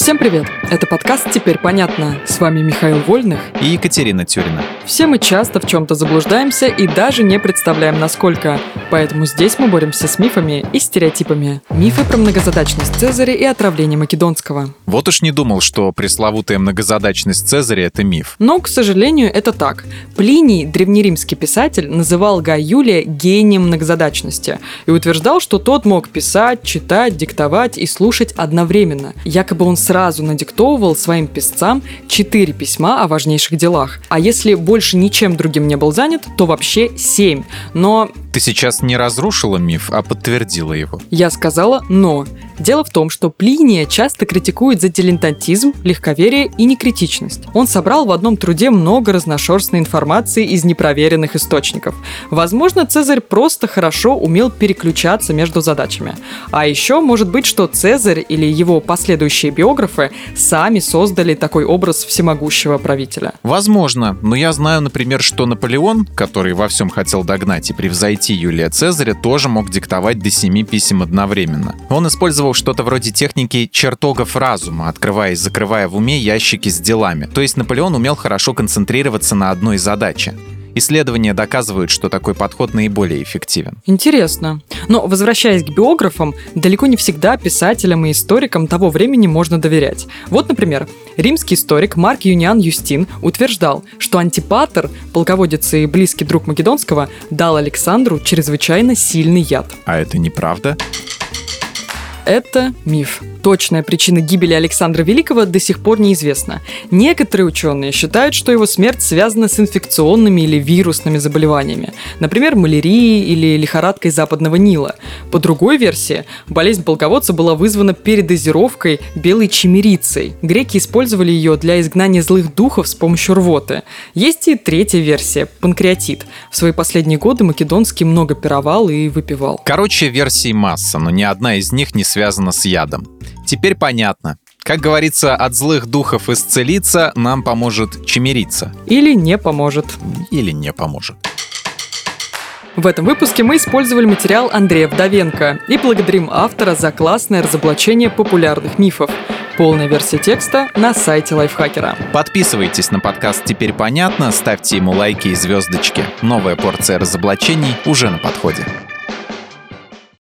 Всем привет! Это подкаст «Теперь понятно». С вами Михаил Вольных и Екатерина Тюрина. Все мы часто в чем-то заблуждаемся и даже не представляем, насколько. Поэтому здесь мы боремся с мифами и стереотипами. Мифы про многозадачность Цезаря и отравление Македонского. Вот уж не думал, что пресловутая многозадачность Цезаря — это миф. Но, к сожалению, это так. Плиний, древнеримский писатель, называл Гай Юлия гением многозадачности и утверждал, что тот мог писать, читать, диктовать и слушать одновременно. Якобы он сразу надиктовывал своим писцам четыре письма о важнейших делах. А если больше ничем другим не был занят, то вообще семь. Но ты сейчас не разрушила миф, а подтвердила его. Я сказала «но». Дело в том, что Плиния часто критикует за дилетантизм, легковерие и некритичность. Он собрал в одном труде много разношерстной информации из непроверенных источников. Возможно, Цезарь просто хорошо умел переключаться между задачами. А еще может быть, что Цезарь или его последующие биографы сами создали такой образ всемогущего правителя. Возможно, но я знаю, например, что Наполеон, который во всем хотел догнать и превзойти Юлия Цезаря, тоже мог диктовать до семи писем одновременно. Он использовал что-то вроде техники чертогов разума, открывая и закрывая в уме ящики с делами. То есть Наполеон умел хорошо концентрироваться на одной задаче. Исследования доказывают, что такой подход наиболее эффективен. Интересно. Но, возвращаясь к биографам, далеко не всегда писателям и историкам того времени можно доверять. Вот, например, римский историк Марк Юниан Юстин утверждал, что Антипатр, полководец и близкий друг Македонского, дал Александру чрезвычайно сильный яд. А это неправда? Это миф. Точная причина гибели Александра Великого до сих пор неизвестна. Некоторые ученые считают, что его смерть связана с инфекционными или вирусными заболеваниями, например, малярией или лихорадкой Западного Нила. По другой версии, болезнь полководца была вызвана передозировкой белой чимерицей. Греки использовали ее для изгнания злых духов с помощью рвоты. Есть и третья версия – панкреатит. В свои последние годы Македонский много пировал и выпивал. Короче, версий масса, но ни одна из них не связана с ядом. Теперь понятно. Как говорится, от злых духов исцелиться нам поможет чемериться. Или не поможет. Или не поможет. В этом выпуске мы использовали материал Андрея Вдовенко и благодарим автора за классное разоблачение популярных мифов. Полная версия текста на сайте Лайфхакера. Подписывайтесь на подкаст «Теперь понятно», ставьте ему лайки и звездочки. Новая порция разоблачений уже на подходе.